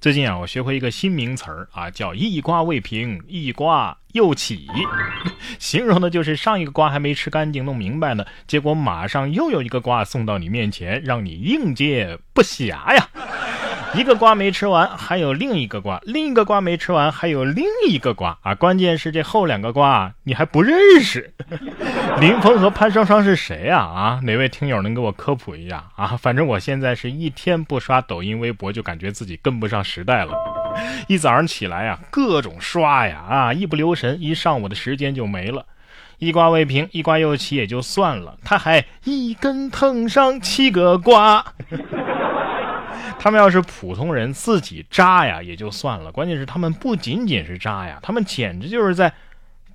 最近啊，我学会一个新名词儿啊，叫“一瓜未平，一瓜又起”，形容的就是上一个瓜还没吃干净、弄明白呢，结果马上又有一个瓜送到你面前，让你应接不暇呀。一个瓜没吃完，还有另一个瓜；另一个瓜没吃完，还有另一个瓜啊！关键是这后两个瓜啊你还不认识。林峰和潘双双是谁啊？啊，哪位听友能给我科普一下啊？反正我现在是一天不刷抖音、微博，就感觉自己跟不上时代了。一早上起来呀，各种刷呀，啊，一不留神，一上午的时间就没了。一瓜未平，一瓜又起也就算了，他还一根藤上七个瓜。他们要是普通人自己渣呀也就算了，关键是他们不仅仅是渣呀，他们简直就是在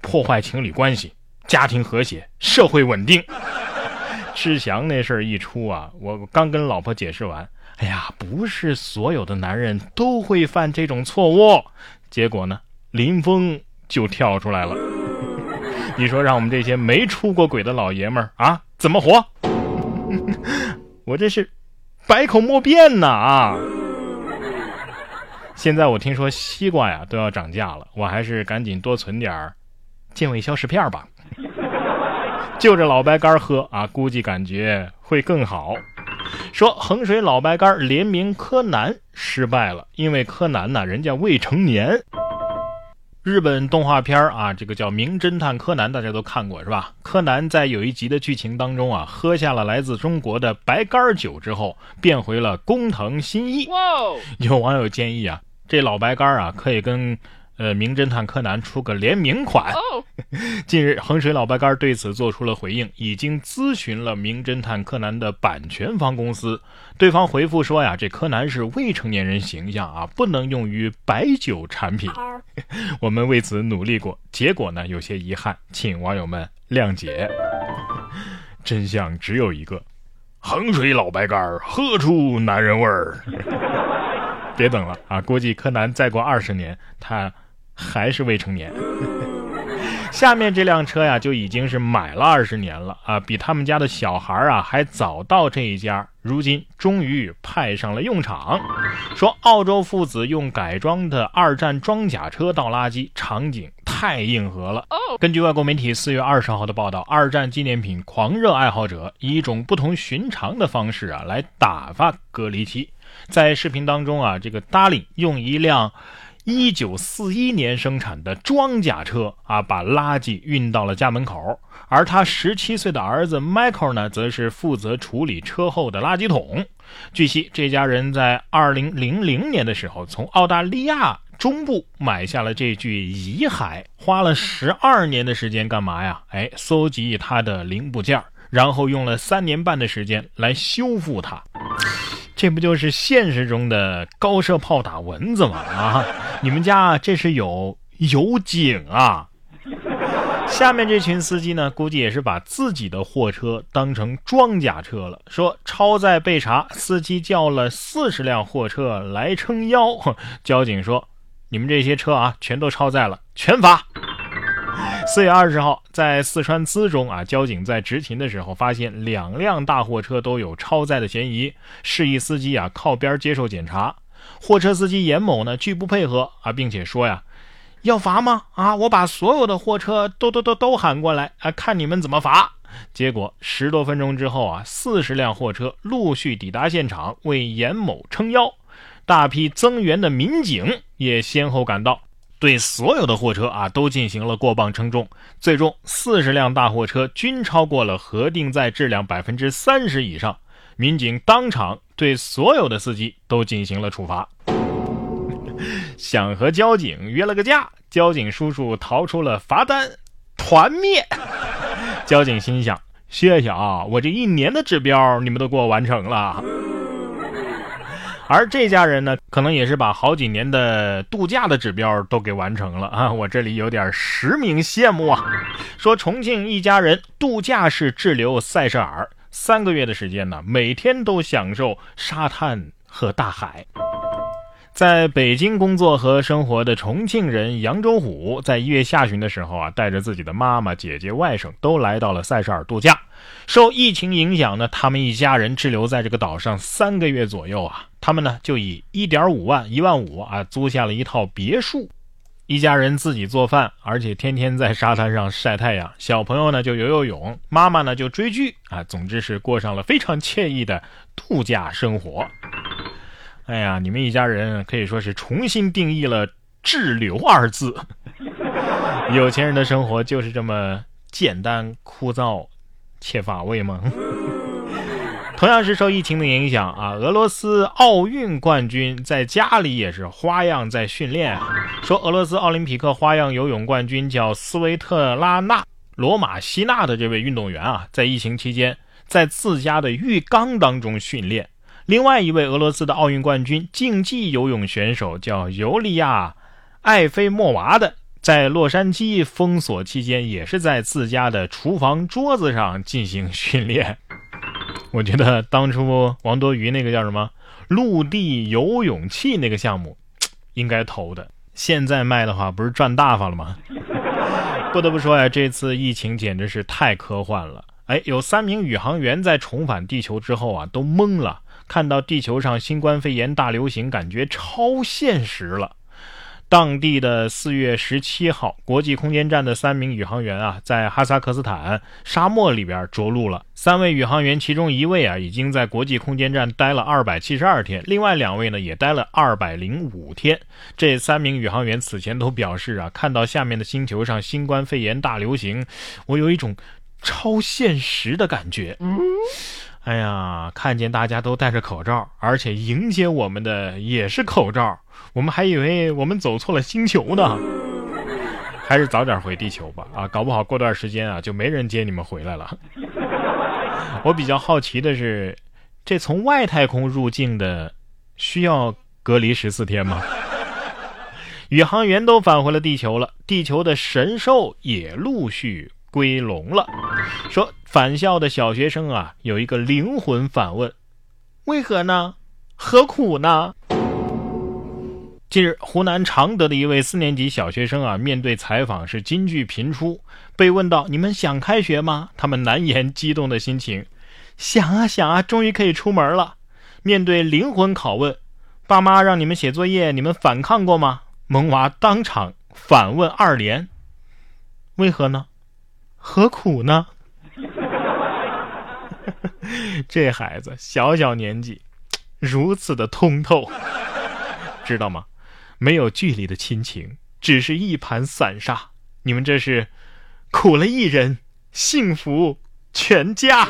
破坏情侣关系、家庭和谐、社会稳定。志祥那事儿一出啊，我刚跟老婆解释完，哎呀，不是所有的男人都会犯这种错误。结果呢，林峰就跳出来了。你说让我们这些没出过轨的老爷们儿啊，怎么活？我这是。百口莫辩呐啊！现在我听说西瓜呀都要涨价了，我还是赶紧多存点儿健胃消食片吧。就着老白干喝啊，估计感觉会更好。说衡水老白干联名柯南失败了，因为柯南呢人家未成年。日本动画片啊，这个叫《名侦探柯南》，大家都看过是吧？柯南在有一集的剧情当中啊，喝下了来自中国的白干酒之后，变回了工藤新一。有网友建议啊，这老白干啊，可以跟。呃，名侦探柯南出个联名款。近日，衡水老白干对此做出了回应，已经咨询了名侦探柯南的版权方公司。对方回复说呀，这柯南是未成年人形象啊，不能用于白酒产品。我们为此努力过，结果呢有些遗憾，请网友们谅解。真相只有一个，衡水老白干喝出男人味儿。别等了啊，估计柯南再过二十年，他。还是未成年。下面这辆车呀，就已经是买了二十年了啊，比他们家的小孩啊还早到这一家，如今终于派上了用场。说澳洲父子用改装的二战装甲车倒垃圾，场景太硬核了。根据外国媒体四月二十号的报道，二战纪念品狂热爱好者以一种不同寻常的方式啊来打发隔离期。在视频当中啊，这个 Darling 用一辆。一九四一年生产的装甲车啊，把垃圾运到了家门口，而他十七岁的儿子 Michael 呢，则是负责处理车后的垃圾桶。据悉，这家人在二零零零年的时候，从澳大利亚中部买下了这具遗骸，花了十二年的时间干嘛呀？哎，搜集它的零部件，然后用了三年半的时间来修复它。这不就是现实中的高射炮打蚊子吗？啊，你们家这是有有井啊？下面这群司机呢，估计也是把自己的货车当成装甲车了。说超载被查，司机叫了四十辆货车来撑腰。交警说：“你们这些车啊，全都超载了，全罚。”四月二十号，在四川资中啊，交警在执勤的时候发现两辆大货车都有超载的嫌疑，示意司机啊靠边接受检查。货车司机严某呢拒不配合啊，并且说呀，要罚吗？啊，我把所有的货车都都都都喊过来啊，看你们怎么罚。结果十多分钟之后啊，四十辆货车陆续抵达现场为严某撑腰，大批增援的民警也先后赶到。对所有的货车啊都进行了过磅称重，最终四十辆大货车均超过了核定载质量百分之三十以上。民警当场对所有的司机都进行了处罚。想和交警约了个架，交警叔叔逃出了罚单，团灭。交警心想：谢谢啊，我这一年的指标你们都给我完成了。而这家人呢，可能也是把好几年的度假的指标都给完成了啊！我这里有点实名羡慕啊。说重庆一家人度假式滞留塞舌尔三个月的时间呢，每天都享受沙滩和大海。在北京工作和生活的重庆人杨周虎，在一月下旬的时候啊，带着自己的妈妈、姐姐、外甥都来到了塞舌尔度假。受疫情影响呢，他们一家人滞留在这个岛上三个月左右啊。他们呢就以一点五万、一万五啊租下了一套别墅，一家人自己做饭，而且天天在沙滩上晒太阳。小朋友呢就游游泳，妈妈呢就追剧啊，总之是过上了非常惬意的度假生活。哎呀，你们一家人可以说是重新定义了“滞留”二字。有钱人的生活就是这么简单枯燥且乏味吗？同样是受疫情的影响啊，俄罗斯奥运冠军在家里也是花样在训练。说俄罗斯奥林匹克花样游泳冠军叫斯维特拉娜·罗马西娜的这位运动员啊，在疫情期间在自家的浴缸当中训练。另外一位俄罗斯的奥运冠军竞技游泳选手叫尤利亚·艾菲莫娃的，在洛杉矶封锁期间也是在自家的厨房桌子上进行训练。我觉得当初王多鱼那个叫什么陆地游泳器那个项目，应该投的。现在卖的话，不是赚大发了吗？不得不说呀，这次疫情简直是太科幻了。哎，有三名宇航员在重返地球之后啊，都懵了，看到地球上新冠肺炎大流行，感觉超现实了。当地的四月十七号，国际空间站的三名宇航员啊，在哈萨克斯坦沙漠里边着陆了。三位宇航员其中一位啊，已经在国际空间站待了二百七十二天，另外两位呢，也待了二百零五天。这三名宇航员此前都表示啊，看到下面的星球上新冠肺炎大流行，我有一种超现实的感觉。哎呀，看见大家都戴着口罩，而且迎接我们的也是口罩，我们还以为我们走错了星球呢。还是早点回地球吧，啊，搞不好过段时间啊就没人接你们回来了。我比较好奇的是，这从外太空入境的需要隔离十四天吗？宇航员都返回了地球了，地球的神兽也陆续。归笼了，说返校的小学生啊，有一个灵魂反问：为何呢？何苦呢？近日，湖南常德的一位四年级小学生啊，面对采访是金句频出。被问到你们想开学吗？他们难言激动的心情。想啊想啊，终于可以出门了。面对灵魂拷问，爸妈让你们写作业，你们反抗过吗？萌娃当场反问二连：为何呢？何苦呢？这孩子小小年纪，如此的通透，知道吗？没有距离的亲情，只是一盘散沙。你们这是苦了一人，幸福全家。